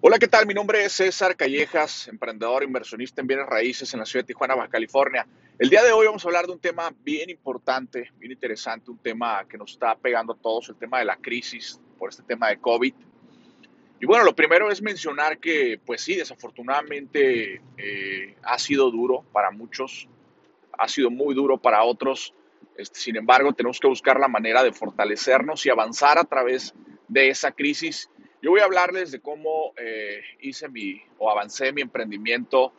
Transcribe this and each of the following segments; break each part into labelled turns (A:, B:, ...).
A: Hola, ¿qué tal? Mi nombre es César Callejas, emprendedor, inversionista en bienes raíces en la ciudad de Tijuana, Baja California. El día de hoy vamos a hablar de un tema bien importante, bien interesante, un tema que nos está pegando a todos, el tema de la crisis por este tema de COVID. Y bueno, lo primero es mencionar que, pues sí, desafortunadamente eh, ha sido duro para muchos, ha sido muy duro para otros. Este, sin embargo, tenemos que buscar la manera de fortalecernos y avanzar a través de esa crisis yo voy a hablarles de cómo eh, hice mi o avancé mi emprendimiento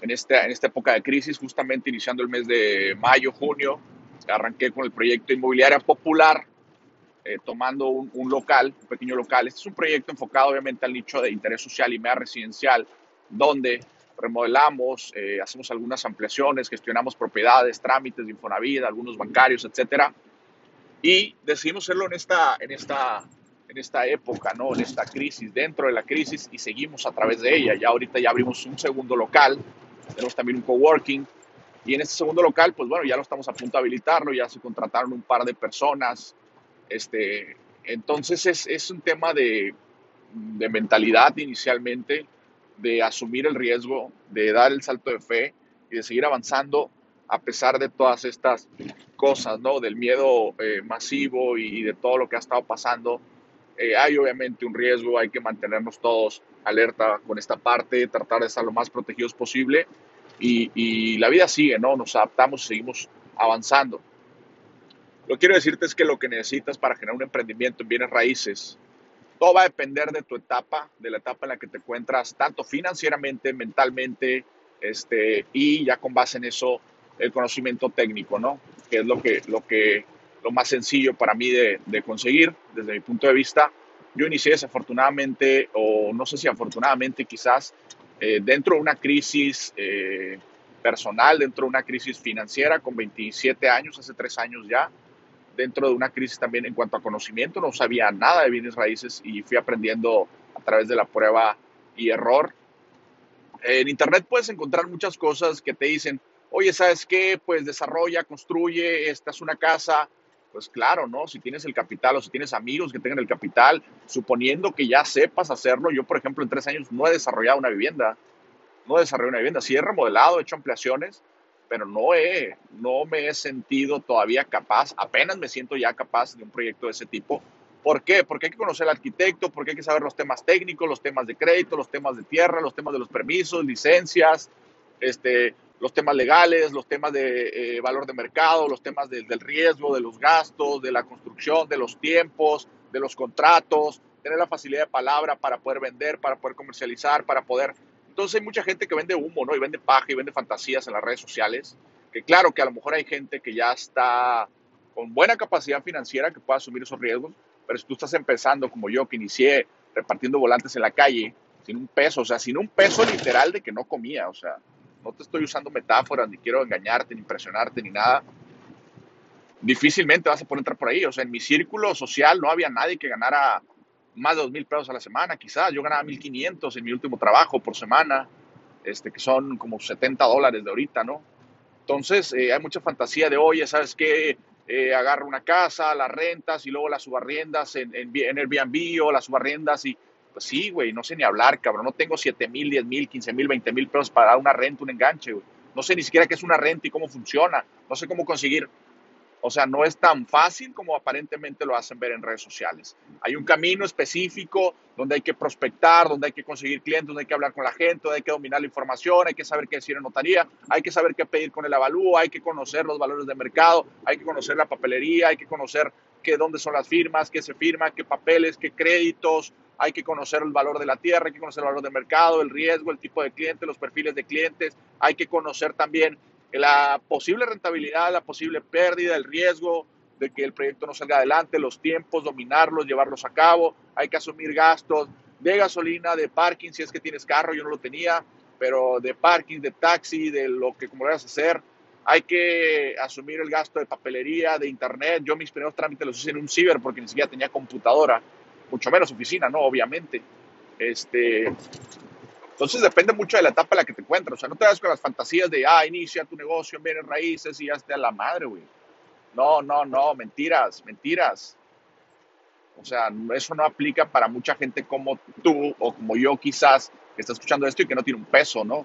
A: en esta, en esta época de crisis, justamente iniciando el mes de mayo, junio. Arranqué con el proyecto Inmobiliaria Popular, eh, tomando un, un, local, un pequeño local. Este es un proyecto enfocado obviamente al nicho de interés social y media residencial, donde remodelamos, eh, hacemos algunas ampliaciones, gestionamos propiedades, trámites de Infonavit, algunos bancarios, etcétera. Y decidimos hacerlo en esta, en esta en esta época, ¿no? En esta crisis, dentro de la crisis y seguimos a través de ella. Ya ahorita ya abrimos un segundo local, tenemos también un coworking y en este segundo local, pues bueno, ya lo estamos a punto de habilitarlo, ya se contrataron un par de personas. Este, entonces es, es un tema de, de mentalidad inicialmente, de asumir el riesgo, de dar el salto de fe y de seguir avanzando a pesar de todas estas cosas, ¿no? Del miedo eh, masivo y de todo lo que ha estado pasando eh, hay obviamente un riesgo, hay que mantenernos todos alerta con esta parte, tratar de estar lo más protegidos posible y, la vida sigue, ¿no? Nos adaptamos y seguimos avanzando. Lo que quiero decirte es que lo que necesitas para generar un emprendimiento en bienes raíces, todo va a depender de tu etapa, de la etapa en la que te encuentras, tanto financieramente, mentalmente, este, y ya con base en eso, el conocimiento técnico, ¿no? Que es lo que, lo que lo más sencillo para mí de, conseguir desde mi punto de vista. Yo inicié desafortunadamente, o no sé si afortunadamente quizás, eh, dentro de una crisis eh, personal, dentro de una crisis financiera con 27 años, hace tres años ya, dentro de una crisis también en cuanto a conocimiento, no sabía nada de bienes raíces y fui aprendiendo a través de la prueba y error. En Internet puedes encontrar muchas cosas que te dicen, oye, ¿sabes qué? Pues desarrolla, construye, esta es una casa, pues claro, ¿no? Si tienes el capital o si tienes amigos que tengan el capital, suponiendo que ya sepas hacerlo, yo por ejemplo en tres años no he desarrollado una vivienda, no he desarrollado una vivienda, sí he remodelado, he hecho ampliaciones, pero no he, no me he sentido todavía capaz, apenas me siento ya capaz de un proyecto de ese tipo. ¿Por qué? Porque hay que conocer al arquitecto, porque hay que saber los temas técnicos, los temas de crédito, los temas de tierra, los temas de los permisos, licencias, este, los temas legales, los temas de eh, valor de mercado, los temas del riesgo, de los gastos, de la construcción, de los tiempos, de los contratos, tener la facilidad de palabra para poder vender, para poder comercializar, para poder... Entonces hay mucha gente que vende humo, ¿no? Y vende paja y vende fantasías en las redes sociales, que claro que a lo mejor hay gente que ya está con buena capacidad financiera que pueda asumir esos riesgos, pero si tú estás empezando como yo, que inicié repartiendo volantes en la calle, sin un peso, o sea, sin un peso literal de que no comía, o sea, no te estoy usando metáforas, ni quiero engañarte, ni impresionarte, ni nada, difícilmente vas a poder entrar por ahí. O sea, en mi círculo social no había nadie que ganara más de dos mil pesos a la semana, quizás. Yo ganaba 1.500 en mi último trabajo por semana, este, que son como 70 dólares de ahorita, ¿no? Entonces, eh, hay mucha fantasía de, oye, ¿sabes qué? Eh, agarro una casa, las rentas y luego las subarriendas en, en, en Airbnb o las subarriendas y pues sí, güey, no sé ni hablar, cabrón. No tengo 7 mil, 10 mil, 15 mil, 20 mil pesos para dar una renta, un enganche, güey. No sé ni siquiera qué es una renta y cómo funciona. No sé cómo conseguir. O sea, no es tan fácil como aparentemente lo hacen ver en redes sociales. Hay un camino específico donde hay que prospectar, donde hay que conseguir clientes, donde hay que hablar con la gente, donde hay que dominar la información, hay que saber qué decir en notaría, hay que saber qué pedir con el avalúo, hay que conocer los valores de mercado, hay que conocer la papelería, hay que conocer qué, dónde son las firmas, qué se firma, qué papeles, qué créditos, hay que conocer el valor de la tierra, hay que conocer el valor del mercado, el riesgo, el tipo de cliente, los perfiles de clientes, hay que conocer también la posible rentabilidad, la posible pérdida, el riesgo de que el proyecto no salga adelante, los tiempos, dominarlos, llevarlos a cabo, hay que asumir gastos de gasolina, de parking, si es que tienes carro, yo no lo tenía, pero de parking, de taxi, de lo que como vayas a hacer, hay que asumir el gasto de papelería, de internet. Yo mis primeros trámites los hice en un ciber porque ni siquiera tenía computadora mucho menos oficina, ¿no? Obviamente. Este, entonces depende mucho de la etapa en la que te encuentras. O sea, no te das con las fantasías de, ah, inicia tu negocio en raíces y ya esté a la madre, güey. No, no, no, mentiras, mentiras. O sea, eso no aplica para mucha gente como tú o como yo quizás que está escuchando esto y que no tiene un peso, ¿no?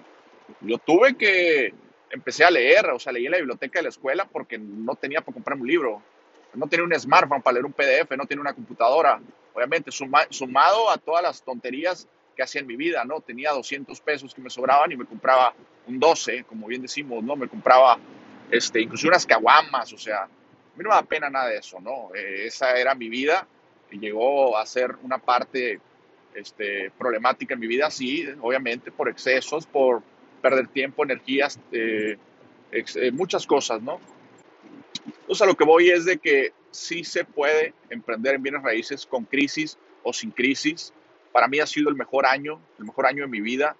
A: Yo tuve que, empecé a leer, o sea, leí en la biblioteca de la escuela porque no tenía para comprarme un libro. No tenía un smartphone para leer un PDF, no tenía una computadora. Obviamente, sumado a todas las tonterías que hacía en mi vida, ¿no? Tenía 200 pesos que me sobraban y me compraba un 12, como bien decimos, ¿no? Me compraba, este, inclusive unas caguamas, o sea, a mí no me da pena nada de eso, ¿no? Eh, esa era mi vida y llegó a ser una parte este, problemática en mi vida, sí, obviamente por excesos, por perder tiempo, energías, eh, eh, muchas cosas, ¿no? Entonces a lo que voy es de que sí se puede emprender en bienes raíces con crisis o sin crisis. Para mí ha sido el mejor año, el mejor año de mi vida.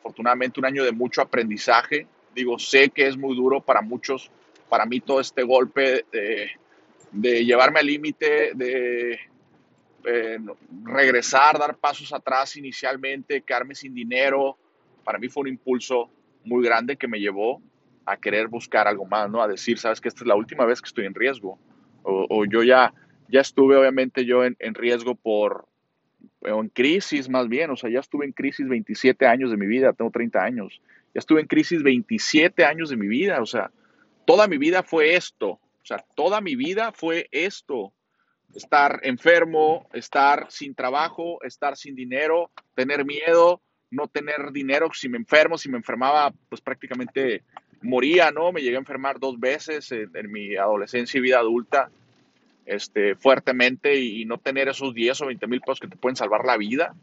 A: Afortunadamente un año de mucho aprendizaje. Digo, sé que es muy duro para muchos. Para mí todo este golpe de, llevarme al límite, de eh, regresar, dar pasos atrás inicialmente, quedarme sin dinero, para mí fue un impulso muy grande que me llevó a querer buscar algo más, ¿no? A decir, sabes que esta es la última vez que estoy en riesgo. O, yo ya, ya estuve, obviamente, yo en, en, riesgo por, en crisis más bien, o sea, ya estuve en crisis 27 años de mi vida, tengo 30 años. Ya estuve en crisis 27 años de mi vida, o sea, toda mi vida fue esto, o sea, toda mi vida fue esto estar enfermo, estar sin trabajo, estar sin dinero, tener miedo, no tener dinero si me enfermo, si me enfermaba, pues prácticamente moría, ¿no? Me llegué a enfermar dos veces en, mi adolescencia y vida adulta, este, fuertemente y, no tener esos 10 o 20 mil pesos que te pueden salvar la vida.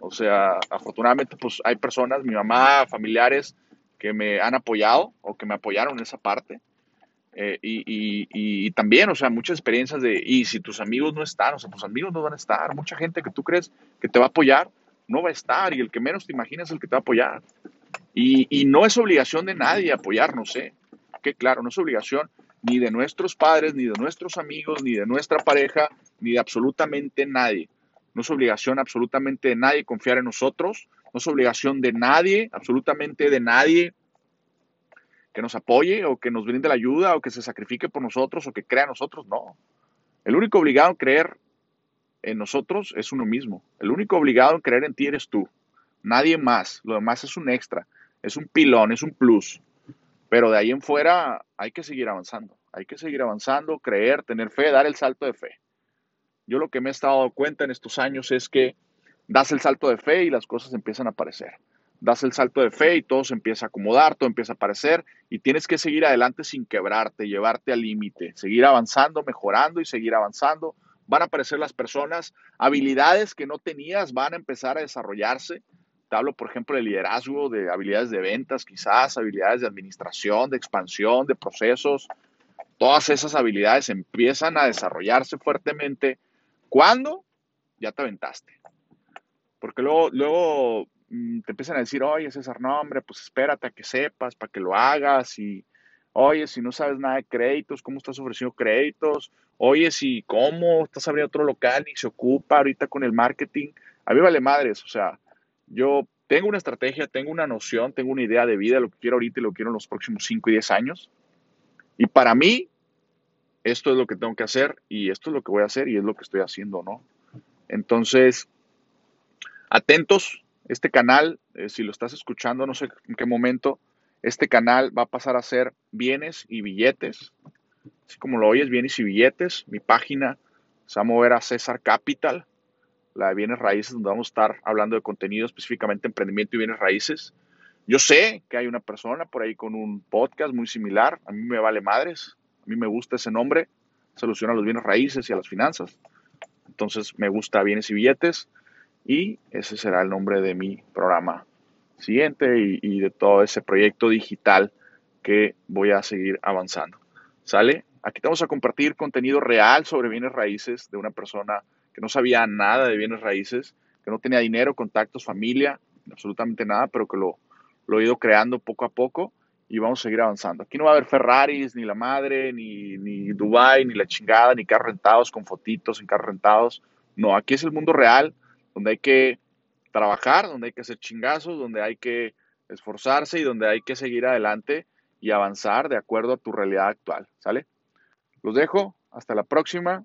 A: O sea, afortunadamente, pues hay personas, mi mamá, familiares, que me han apoyado o que me apoyaron en esa parte. Eh, y, también, o sea, muchas experiencias de, y si tus amigos no están, o sea, tus amigos no van a estar, mucha gente que tú crees que te va a apoyar, no va a estar, y el que menos te imaginas es el que te va a apoyar. Y, no es obligación de nadie apoyarnos, ¿eh? Que claro, no es obligación ni de nuestros padres, ni de nuestros amigos, ni de nuestra pareja, ni de absolutamente nadie. No es obligación absolutamente de nadie confiar en nosotros, no es obligación de nadie, absolutamente de nadie, que nos apoye o que nos brinde la ayuda o que se sacrifique por nosotros o que crea en nosotros, no. El único obligado en creer en nosotros es uno mismo. El único obligado en creer en ti eres tú. Nadie más. Lo demás es un extra, es un pilón, es un plus. Pero de ahí en fuera hay que seguir avanzando. Hay que seguir avanzando, creer, tener fe, dar el salto de fe. Yo lo que me he estado dando cuenta en estos años es que das el salto de fe y las cosas empiezan a aparecer das el salto de fe y todo se empieza a acomodar, todo empieza a aparecer y tienes que seguir adelante sin quebrarte, llevarte al límite, seguir avanzando, mejorando y seguir avanzando. Van a aparecer las personas, habilidades que no tenías van a empezar a desarrollarse. Te hablo, por ejemplo, de liderazgo, de habilidades de ventas, quizás, habilidades de administración, de expansión, de procesos. Todas esas habilidades empiezan a desarrollarse fuertemente cuando ya te aventaste. Porque luego, luego Mm, te empiezan a decir, oye César, no hombre, pues espérate a que sepas para que lo hagas y, oye, si no sabes nada de créditos, ¿cómo estás ofreciendo créditos? Oye, si, ¿cómo estás abriendo otro local y se ocupa ahorita con el marketing? A mí vale madres, o sea, yo tengo una estrategia, tengo una noción, tengo una idea de vida, lo que quiero ahorita y lo quiero en los próximos 5 y 10 años. Y para mí, esto es lo que tengo que hacer y esto es lo que voy a hacer y es lo que estoy haciendo, ¿no? Entonces, atentos, este canal, eh, si lo estás escuchando, no sé en qué momento, este canal va a pasar a ser bienes y billetes. Así como lo oyes, bienes y billetes. Mi página se va a mover a César Capital, la de bienes raíces, donde vamos a estar hablando de contenido específicamente emprendimiento y bienes raíces. Yo sé que hay una persona por ahí con un podcast muy similar. A mí me vale madres. A mí me gusta ese nombre. Soluciona los bienes raíces y a las finanzas. Entonces me gusta bienes y billetes y ese será el nombre de mi programa siguiente y, de todo ese proyecto digital que voy a seguir avanzando. ¿Sale? Aquí te vamos a compartir contenido real sobre bienes raíces de una persona que no sabía nada de bienes raíces, que no tenía dinero, contactos, familia, absolutamente nada, pero que lo, lo he ido creando poco a poco y vamos a seguir avanzando. Aquí no va a haber Ferraris, ni la madre, ni, ni Dubai, ni la chingada, ni carros rentados con fotitos en carros rentados. No, aquí es el mundo real donde hay que trabajar, donde hay que hacer chingazos, donde hay que esforzarse y donde hay que seguir adelante y avanzar de acuerdo a tu realidad actual, ¿sale? Los dejo, hasta la próxima